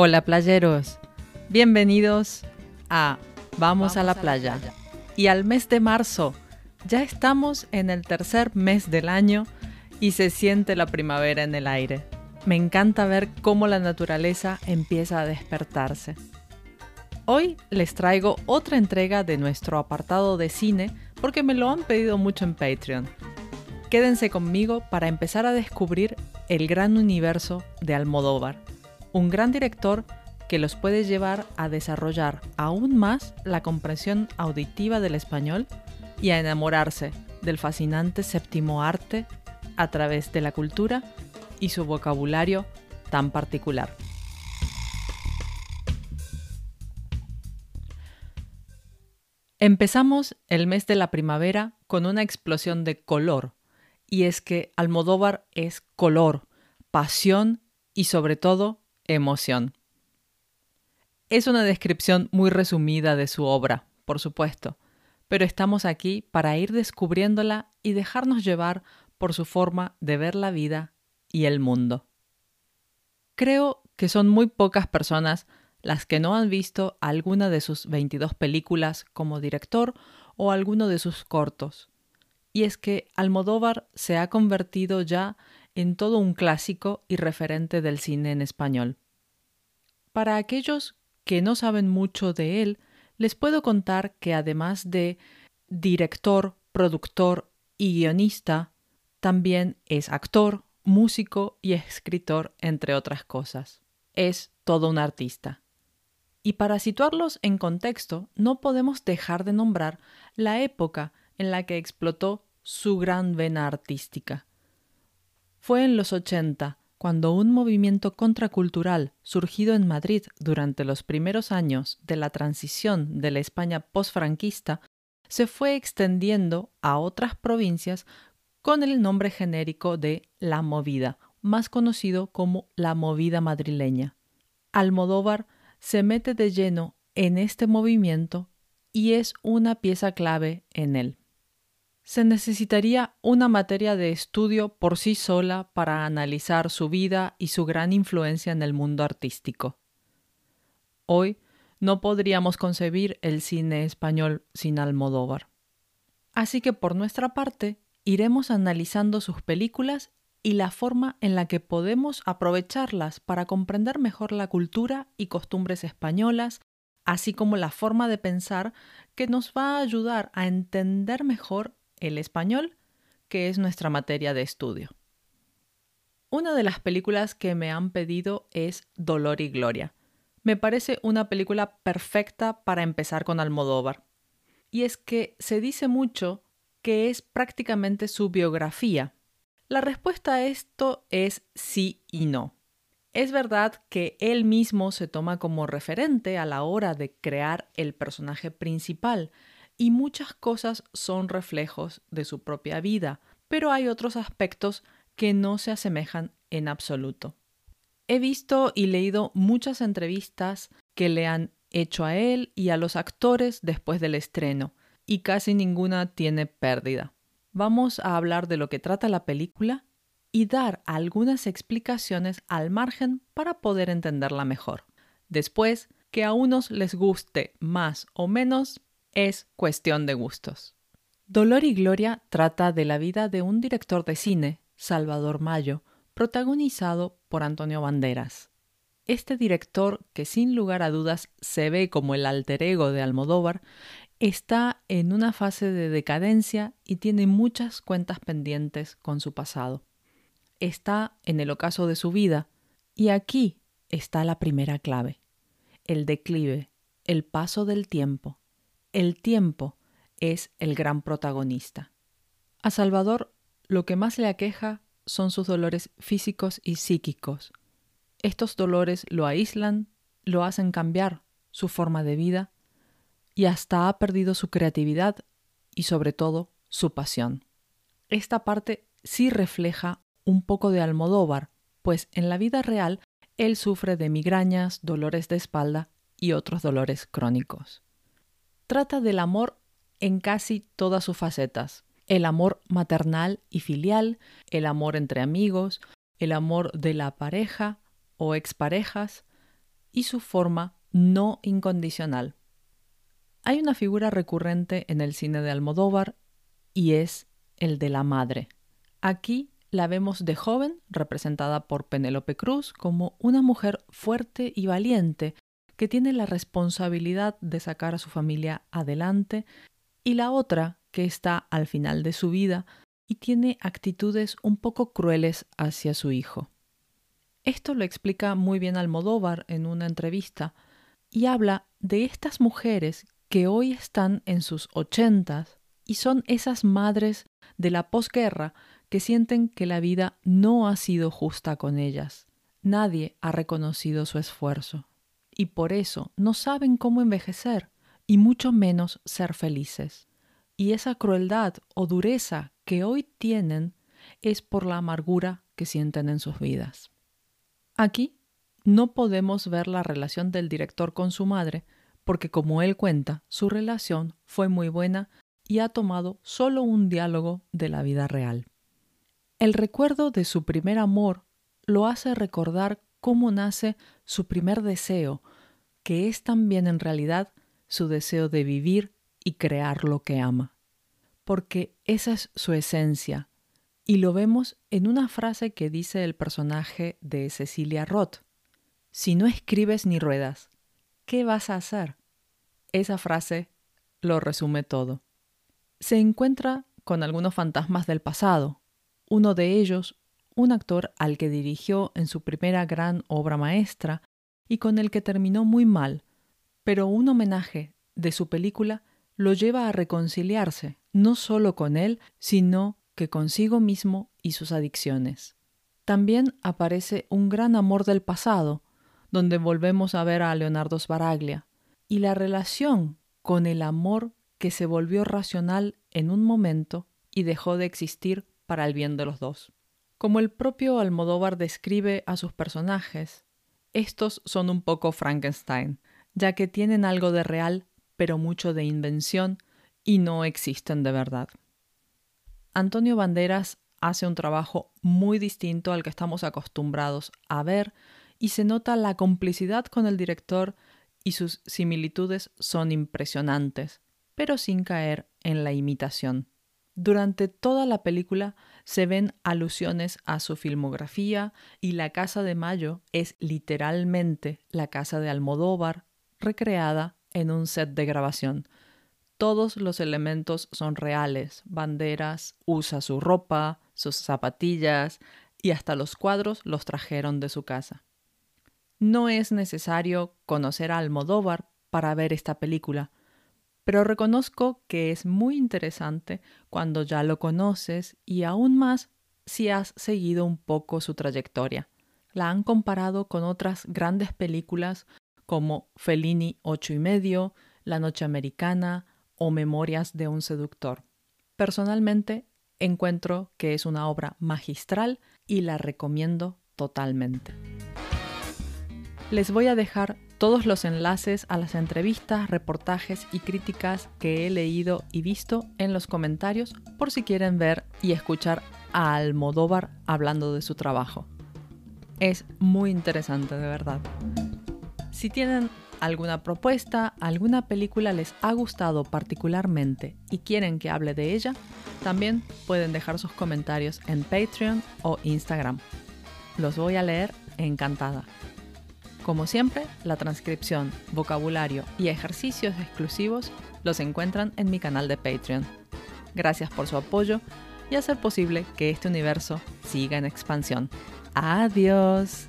Hola playeros, bienvenidos a Vamos, a, la, playa. Y al mes de marzo, ya estamos en el tercer mes del año y se siente la primavera en el aire. Me encanta ver cómo la naturaleza empieza a despertarse. Hoy les traigo otra entrega de nuestro apartado de cine porque me lo han pedido mucho en Patreon. Quédense conmigo para empezar a descubrir el gran universo de Almodóvar, un gran director que los puede llevar a desarrollar aún más la comprensión auditiva del español y a enamorarse del fascinante séptimo arte a través de la cultura y su vocabulario tan particular. Empezamos el mes de la primavera con una explosión de color, y es que Almodóvar es color, pasión y sobre todo emoción. Es una descripción muy resumida de su obra, por supuesto, pero estamos aquí para ir descubriéndola y dejarnos llevar por su forma de ver la vida y el mundo. Creo que son muy pocas personas las que no han visto alguna de sus 22 películas como director o alguno de sus cortos. Y es que Almodóvar se ha convertido ya en todo un clásico y referente del cine en español. Para aquellos que no saben mucho de él, les puedo contar que además de director, productor y guionista, también es actor, músico y escritor, entre otras cosas. Es todo un artista. Y para situarlos en contexto, no podemos dejar de nombrar la época en la que explotó su gran vena artística. Fue en los 80, cuando un movimiento contracultural surgido en Madrid durante los primeros años de la transición de la España postfranquista se fue extendiendo a otras provincias con el nombre genérico de La Movida, más conocido como la Movida madrileña. Almodóvar se mete de lleno en este movimiento y es una pieza clave en él se necesitaría una materia de estudio por sí sola para analizar su vida y su gran influencia en el mundo artístico. Hoy no podríamos concebir el cine español sin Almodóvar. Así que por nuestra parte iremos analizando sus películas y la forma en la que podemos aprovecharlas para comprender mejor la cultura y costumbres españolas, así como la forma de pensar que nos va a ayudar a entender mejor el español, que es nuestra materia de estudio. Una de las películas que me han pedido es Dolor y Gloria. Me parece una película perfecta para empezar con Almodóvar. Y es que se dice mucho que es prácticamente su biografía. La respuesta a esto es sí y no. Es verdad que él mismo se toma como referente a la hora de crear el personaje principal, y muchas cosas son reflejos de su propia vida, pero hay otros aspectos que no se asemejan en absoluto. He visto y leído muchas entrevistas que le han hecho a él y a los actores después del estreno, y casi ninguna tiene pérdida. Vamos a hablar de lo que trata la película y dar algunas explicaciones al margen para poder entenderla mejor. Después, que a unos les guste más o menos, es cuestión de gustos. Dolor y Gloria trata de la vida de un director de cine, Salvador Mayo, protagonizado por Antonio Banderas. Este director, que sin lugar a dudas se ve como el alter ego de Almodóvar, está en una fase de decadencia y tiene muchas cuentas pendientes con su pasado. Está en el ocaso de su vida y aquí está la primera clave, el declive, el paso del tiempo, el tiempo es el gran protagonista. A Salvador lo que más le aqueja son sus dolores físicos y psíquicos. Estos dolores lo aíslan, lo hacen cambiar su forma de vida y hasta ha perdido su creatividad y sobre todo su pasión. Esta parte sí refleja un poco de Almodóvar, pues en la vida real él sufre de migrañas, dolores de espalda y otros dolores crónicos trata del amor en casi todas sus facetas. El amor maternal y filial, el amor entre amigos, el amor de la pareja o exparejas, y su forma no incondicional. Hay una figura recurrente en el cine de Almodóvar y es el de la madre. Aquí la vemos de joven, representada por Penélope Cruz, como una mujer fuerte y valiente que tiene la responsabilidad de sacar a su familia adelante, y la otra que está al final de su vida y tiene actitudes un poco crueles hacia su hijo. Esto lo explica muy bien Almodóvar en una entrevista y habla de estas mujeres que hoy están en sus ochentas y son esas madres de la posguerra que sienten que la vida no ha sido justa con ellas. Nadie ha reconocido su esfuerzo y por eso no saben cómo envejecer y mucho menos ser felices. Y esa crueldad o dureza que hoy tienen es por la amargura que sienten en sus vidas. Aquí no podemos ver la relación del director con su madre, porque como él cuenta, su relación fue muy buena y ha tomado solo un diálogo de la vida real. El recuerdo de su primer amor lo hace recordar cómo nace su primer deseo, que es también en realidad su deseo de vivir y crear lo que ama. Porque esa es su esencia, y lo vemos en una frase que dice el personaje de Cecilia Roth. Si no escribes ni ruedas, ¿qué vas a hacer? Esa frase lo resume todo. Se encuentra con algunos fantasmas del pasado, uno de ellos, un actor al que dirigió en su primera gran obra maestra y con el que terminó muy mal, pero un homenaje de su película lo lleva a reconciliarse, no solo con él, sino que consigo mismo y sus adicciones. También aparece un gran amor del pasado, donde volvemos a ver a Leonardo Sbaraglia, y la relación con el amor que se volvió racional en un momento y dejó de existir para el bien de los dos. Como el propio Almodóvar describe a sus personajes, estos son un poco Frankenstein, ya que tienen algo de real, pero mucho de invención, y no existen de verdad. Antonio Banderas hace un trabajo muy distinto al que estamos acostumbrados a ver, y se nota la complicidad con el director y sus similitudes son impresionantes, pero sin caer en la imitación. Durante toda la película se ven alusiones a su filmografía y la Casa de Mayo es literalmente la casa de Almodóvar recreada en un set de grabación. Todos los elementos son reales, banderas, usa su ropa, sus zapatillas y hasta los cuadros los trajeron de su casa. No es necesario conocer a Almodóvar para ver esta película, pero reconozco que es muy interesante cuando ya lo conoces y aún más si has seguido un poco su trayectoria. La han comparado con otras grandes películas como Fellini ocho y medio, La Noche Americana o Memorias de un seductor. Personalmente encuentro que es una obra magistral y la recomiendo totalmente. Les voy a dejar todos los enlaces a las entrevistas, reportajes y críticas que he leído y visto en los comentarios por si quieren ver y escuchar a Almodóvar hablando de su trabajo. Es muy interesante, de verdad. Si tienen alguna propuesta, alguna película les ha gustado particularmente y quieren que hable de ella, también pueden dejar sus comentarios en Patreon o Instagram. Los voy a leer encantada. Como siempre, la transcripción, vocabulario y ejercicios exclusivos los encuentran en mi canal de Patreon. Gracias por su apoyo y hacer posible que este universo siga en expansión. Adiós.